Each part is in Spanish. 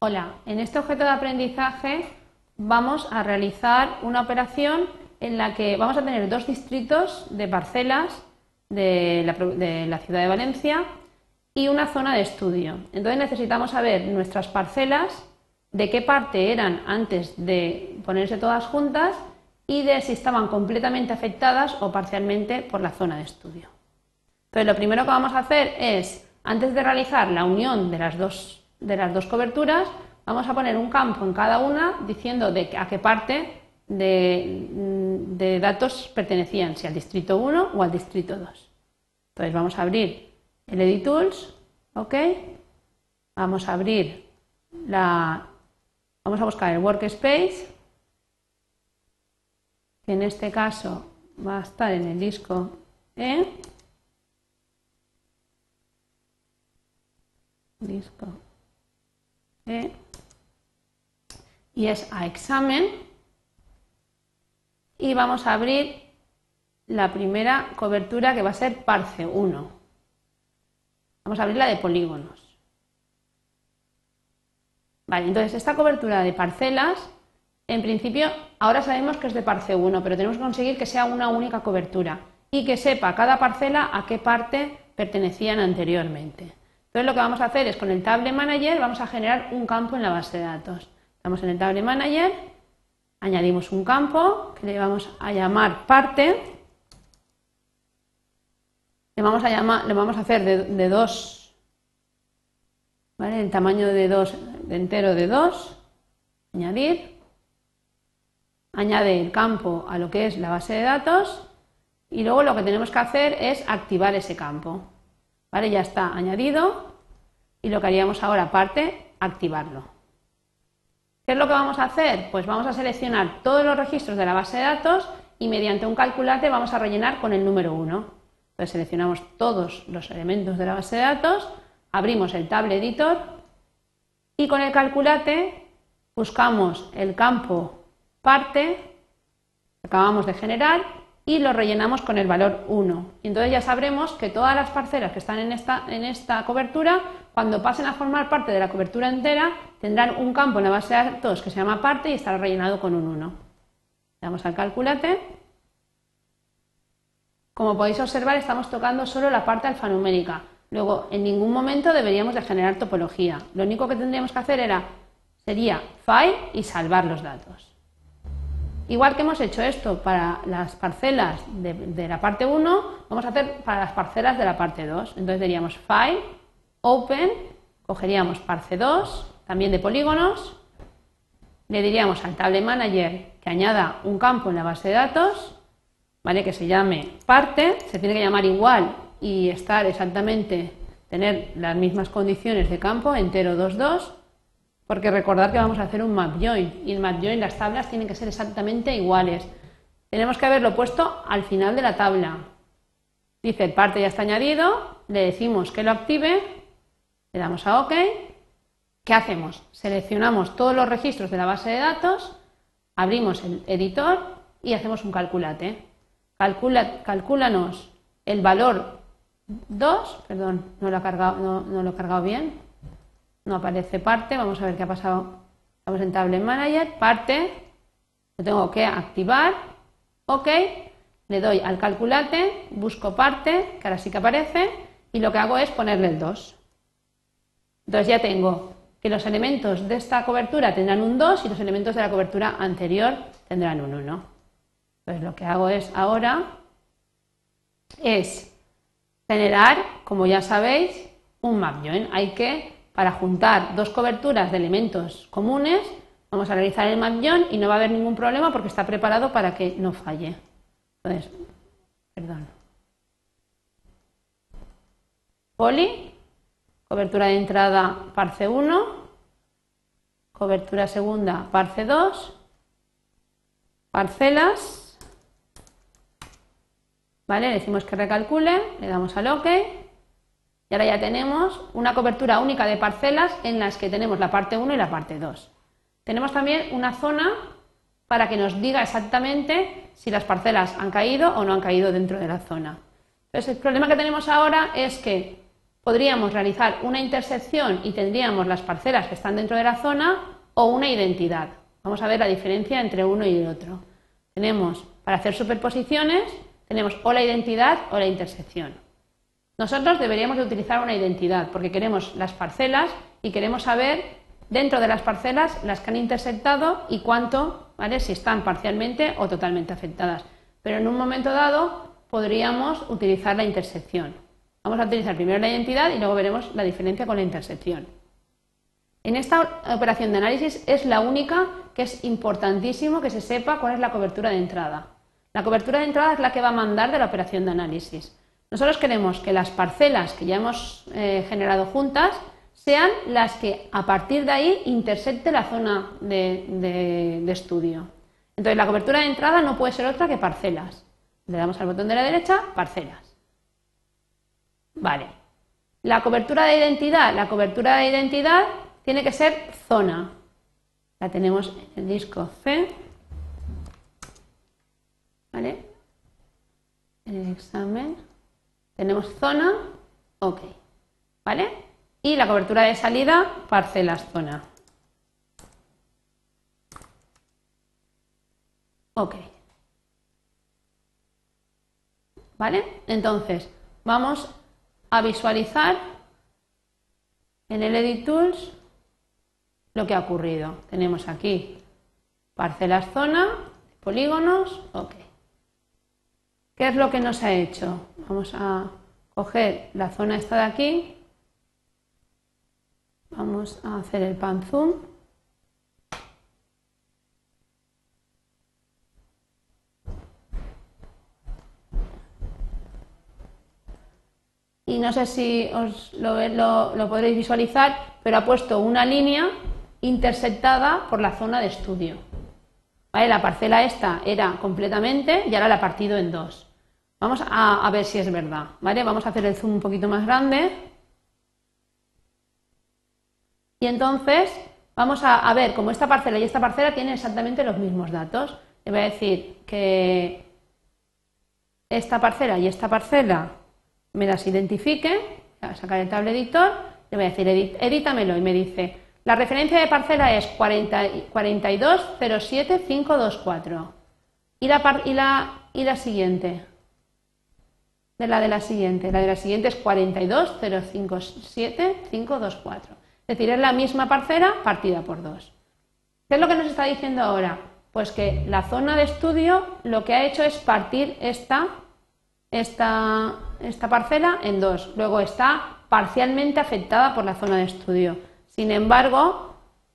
Hola, en este objeto de aprendizaje vamos a realizar una operación en la que vamos a tener dos distritos de parcelas de la, ciudad de Valencia y una zona de estudio. Entonces necesitamos saber nuestras parcelas, de qué parte eran antes de ponerse todas juntas y de si estaban completamente afectadas o parcialmente por la zona de estudio. Entonces lo primero que vamos a hacer es, antes de realizar la unión de las dos de las dos coberturas, vamos a poner un campo en cada una diciendo de a qué parte de, datos pertenecían, si al distrito 1 o al distrito 2. Entonces vamos a abrir el Edit Tools, ¿ok? Vamos a abrir la... Vamos a buscar el Workspace, que en este caso va a estar en el disco E. Disco y es a examen y vamos a abrir la primera cobertura que va a ser parce 1. Vamos a abrir la de polígonos. Vale, entonces esta cobertura de parcelas, en principio, ahora sabemos que es de parce 1, pero tenemos que conseguir que sea una única cobertura y que sepa cada parcela a qué parte pertenecían anteriormente. Entonces lo que vamos a hacer es con el Table Manager vamos a generar un campo en la base de datos. Estamos en el Table Manager, añadimos un campo que le vamos a llamar parte. Le vamos a, llamar, le vamos a hacer de, dos, ¿vale? el tamaño de dos, de entero de dos, añadir, añade el campo a lo que es la base de datos y luego lo que tenemos que hacer es activar ese campo. ¿Vale? Ya está añadido y lo que haríamos ahora aparte, activarlo. ¿Qué es lo que vamos a hacer? Pues vamos a seleccionar todos los registros de la base de datos y mediante un calculate vamos a rellenar con el número 1. Entonces seleccionamos todos los elementos de la base de datos, abrimos el Table Editor y con el calculate buscamos el campo parte que acabamos de generar y lo rellenamos con el valor 1. entonces ya sabremos que todas las parcelas que están en esta, en esta cobertura, cuando pasen a formar parte de la cobertura entera, tendrán un campo en la base de datos que se llama parte y estará rellenado con un 1. Le damos al calculate. Como podéis observar, estamos tocando solo la parte alfanumérica. Luego, en ningún momento deberíamos de generar topología. Lo único que tendríamos que hacer era, sería file y salvar los datos. Igual que hemos hecho esto para las parcelas de, la parte 1, vamos a hacer para las parcelas de la parte 2. Entonces diríamos File, Open, cogeríamos parce 2, también de polígonos, le diríamos al Table Manager que añada un campo en la base de datos, ¿vale? que se llame parte, se tiene que llamar igual y estar exactamente, tener las mismas condiciones de campo, entero 2.2, porque recordad que vamos a hacer un map join y el map join las tablas tienen que ser exactamente iguales. Tenemos que haberlo puesto al final de la tabla. Dice parte ya está añadido, le decimos que lo active, le damos a OK. ¿Qué hacemos? Seleccionamos todos los registros de la base de datos, abrimos el editor y hacemos un calculate. Calcula, calcúlanos el valor 2, perdón, no lo, ha cargado, no lo he cargado bien, no aparece parte, vamos a ver qué ha pasado. Estamos en Table Manager, parte, lo tengo que activar, ok, le doy al calculate, busco parte, que ahora sí que aparece, y lo que hago es ponerle el 2. Entonces ya tengo que los elementos de esta cobertura tendrán un 2 y los elementos de la cobertura anterior tendrán un 1. Entonces lo que hago es ahora es generar, como ya sabéis, un map join. Hay que para juntar dos coberturas de elementos comunes, vamos a realizar el map-join y no va a haber ningún problema porque está preparado para que no falle. Entonces, perdón. Poli, cobertura de entrada parce 1, cobertura segunda parce 2, parcelas, ¿vale? Le decimos que recalcule, le damos al OK y ahora ya tenemos una cobertura única de parcelas en las que tenemos la parte 1 y la parte 2. Tenemos también una zona para que nos diga exactamente si las parcelas han caído o no han caído dentro de la zona. Entonces, el problema que tenemos ahora es que podríamos realizar una intersección y tendríamos las parcelas que están dentro de la zona o una identidad. Vamos a ver la diferencia entre uno y el otro. Tenemos, para hacer superposiciones, tenemos o la identidad o la intersección. Nosotros deberíamos de utilizar una identidad porque queremos las parcelas y queremos saber dentro de las parcelas las que han intersectado y cuánto, ¿vale? Si están parcialmente o totalmente afectadas. Pero en un momento dado podríamos utilizar la intersección. Vamos a utilizar primero la identidad y luego veremos la diferencia con la intersección. En esta operación de análisis es la única que es importantísimo que se sepa cuál es la cobertura de entrada. La cobertura de entrada es la que va a mandar de la operación de análisis. Nosotros queremos que las parcelas que ya hemos eh, generado juntas sean las que a partir de ahí intersecte la zona de estudio. Entonces la cobertura de entrada no puede ser otra que parcelas. Le damos al botón de la derecha, parcelas. Vale. La cobertura de identidad. La cobertura de identidad tiene que ser zona. La tenemos en el disco C. ¿Vale? En el examen. Tenemos zona. Ok. ¿Vale? Y la cobertura de salida, parcelas zona. Ok. ¿Vale? Entonces, vamos a visualizar en el Edit Tools lo que ha ocurrido. Tenemos aquí parcelas zona, polígonos, ok. ¿Qué es lo que nos ha hecho? Vamos a coger la zona esta de aquí, vamos a hacer el pan zoom y no sé si os lo, podréis visualizar, pero ha puesto una línea intersectada por la zona de estudio. La parcela esta era completamente y ahora la ha partido en dos. Vamos a, ver si es verdad. ¿vale? Vamos a hacer el zoom un poquito más grande. Y entonces vamos a, ver cómo esta parcela y esta parcela tienen exactamente los mismos datos. Le voy a decir que esta parcela y esta parcela me las identifique, voy a sacar el tablet editor, le voy a decir edítamelo y me dice la referencia de parcela es 4207524 y la, y, la, y la siguiente de la de la siguiente, la de la siguiente es 42057 Es decir, es la misma parcela partida por dos. ¿Qué es lo que nos está diciendo ahora? Pues que la zona de estudio lo que ha hecho es partir esta esta, esta parcela en dos. Luego está parcialmente afectada por la zona de estudio. Sin embargo,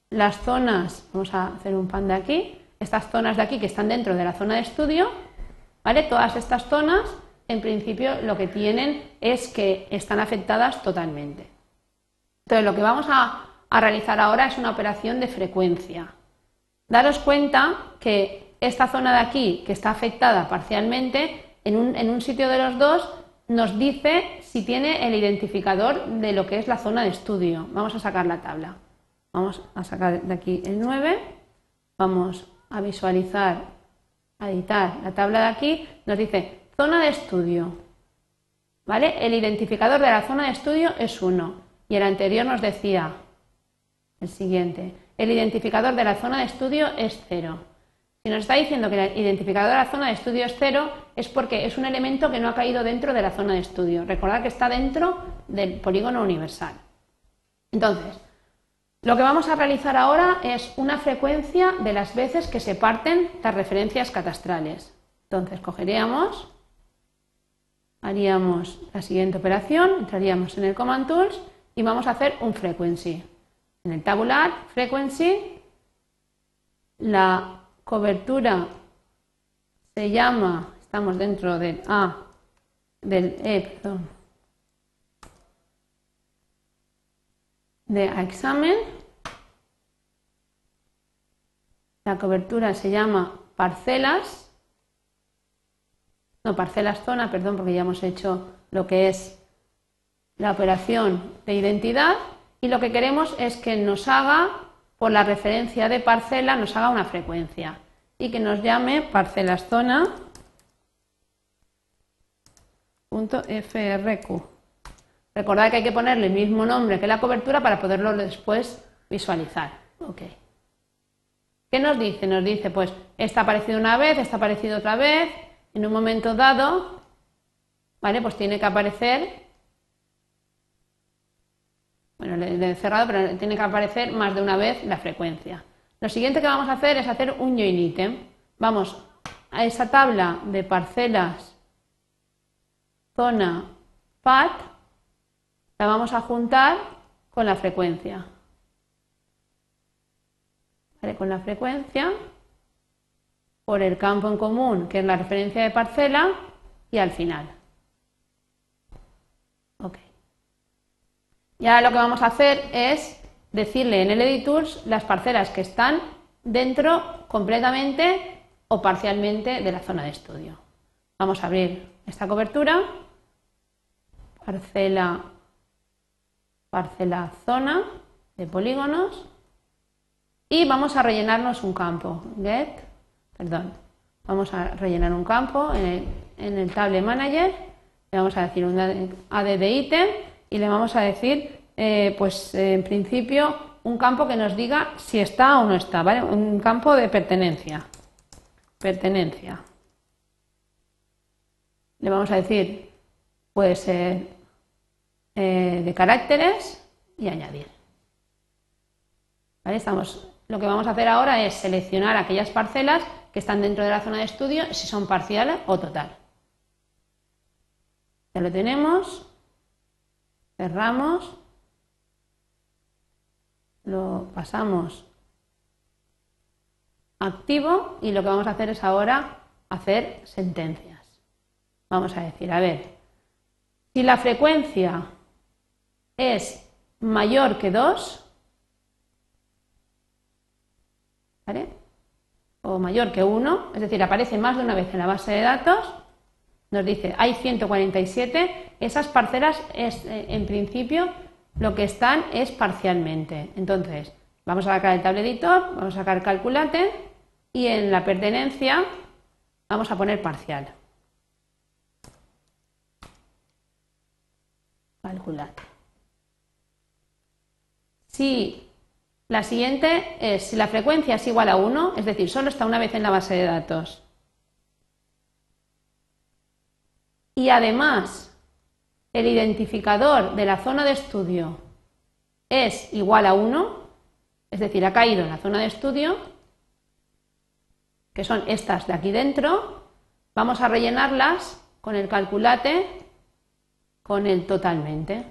las zonas, vamos a hacer un pan de aquí, estas zonas de aquí que están dentro de la zona de estudio, ¿vale? Todas estas zonas, en principio, lo que tienen es que están afectadas totalmente. Entonces, lo que vamos a, realizar ahora es una operación de frecuencia. Daros cuenta que esta zona de aquí, que está afectada parcialmente, en un, sitio de los dos nos dice si tiene el identificador de lo que es la zona de estudio. Vamos a sacar la tabla. Vamos a sacar de aquí el 9. Vamos a visualizar, a editar la tabla de aquí. Nos dice zona de estudio. ¿Vale? El identificador de la zona de estudio es 1. Y el anterior nos decía el siguiente. El identificador de la zona de estudio es 0. Si nos está diciendo que el identificador de la zona de estudio es cero, es porque es un elemento que no ha caído dentro de la zona de estudio. Recordad que está dentro del polígono universal. Entonces, lo que vamos a realizar ahora es una frecuencia de las veces que se parten las referencias catastrales. Entonces, cogeríamos, haríamos la siguiente operación, entraríamos en el Command Tools y vamos a hacer un frequency. En el tabular, frequency, la cobertura se llama, estamos dentro del A, del E, perdón, de examen. La cobertura se llama parcelas, no parcelas zona, perdón, porque ya hemos hecho lo que es la operación de identidad y lo que queremos es que nos haga por la referencia de parcela nos haga una frecuencia y que nos llame parcelas zona.frq. Recordad que hay que ponerle el mismo nombre que la cobertura para poderlo después visualizar. Okay. ¿Qué nos dice? Nos dice, pues, está aparecido una vez, está aparecido otra vez, en un momento dado, ¿vale? Pues tiene que aparecer, bueno, le he cerrado, pero tiene que aparecer más de una vez la frecuencia. Lo siguiente que vamos a hacer es hacer un join item. Vamos a esa tabla de parcelas, zona, pat, la vamos a juntar con la frecuencia. Con la frecuencia por el campo en común, que es la referencia de parcela, y al final. Ok. Y ahora lo que vamos a hacer es decirle en el Editors las parcelas que están dentro completamente o parcialmente de la zona de estudio. Vamos a abrir esta cobertura, parcela, parcela zona de polígonos y vamos a rellenarnos un campo. Get, perdón, vamos a rellenar un campo en el, Table Manager. Le vamos a decir un AD de ítem y le vamos a decir, eh, pues en principio, un campo que nos diga si está o no está, ¿vale? Un campo de pertenencia. Pertenencia. Le vamos a decir, puede ser eh, de caracteres y añadir. ¿Vale? Estamos lo que vamos a hacer ahora es seleccionar aquellas parcelas que están dentro de la zona de estudio, si son parciales o total. Ya lo tenemos, cerramos, lo pasamos activo y lo que vamos a hacer es ahora hacer sentencias. Vamos a decir, a ver, si la frecuencia es mayor que 2, o mayor que 1, es decir, aparece más de una vez en la base de datos, nos dice hay 147, esas parcelas es, eh, en principio lo que están es parcialmente. Entonces, vamos a sacar el table editor, vamos a sacar calculate y en la pertenencia vamos a poner parcial. Calculate. Si la siguiente es si la frecuencia es igual a 1, es decir, solo está una vez en la base de datos. Y además, el identificador de la zona de estudio es igual a 1, es decir, ha caído en la zona de estudio, que son estas de aquí dentro, vamos a rellenarlas con el calculate con el totalmente.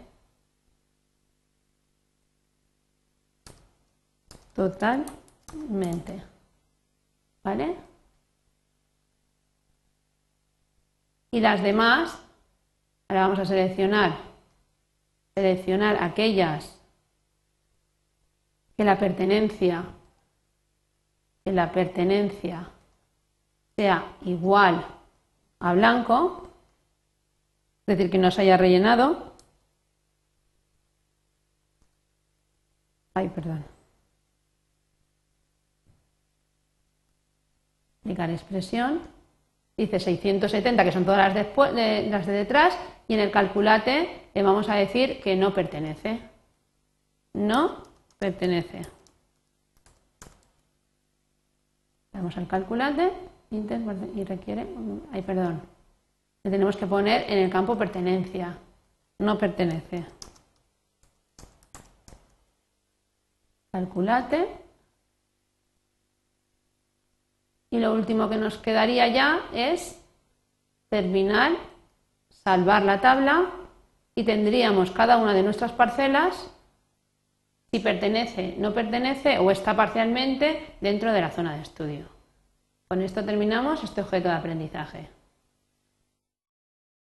Totalmente. ¿Vale? Y las demás, ahora vamos a seleccionar, seleccionar aquellas que la pertenencia, que la pertenencia sea igual a blanco, es decir, que no se haya rellenado. Ay, perdón. Expresión, dice 670, que son todas las de, las de detrás, y en el calculate le vamos a decir que no pertenece. No pertenece. Vamos al calculate y requiere, ay perdón, le tenemos que poner en el campo pertenencia, no pertenece. Calculate Y lo último que nos quedaría ya es terminar, salvar la tabla y tendríamos cada una de nuestras parcelas si pertenece, no pertenece o está parcialmente dentro de la zona de estudio. Con esto terminamos este objeto de aprendizaje.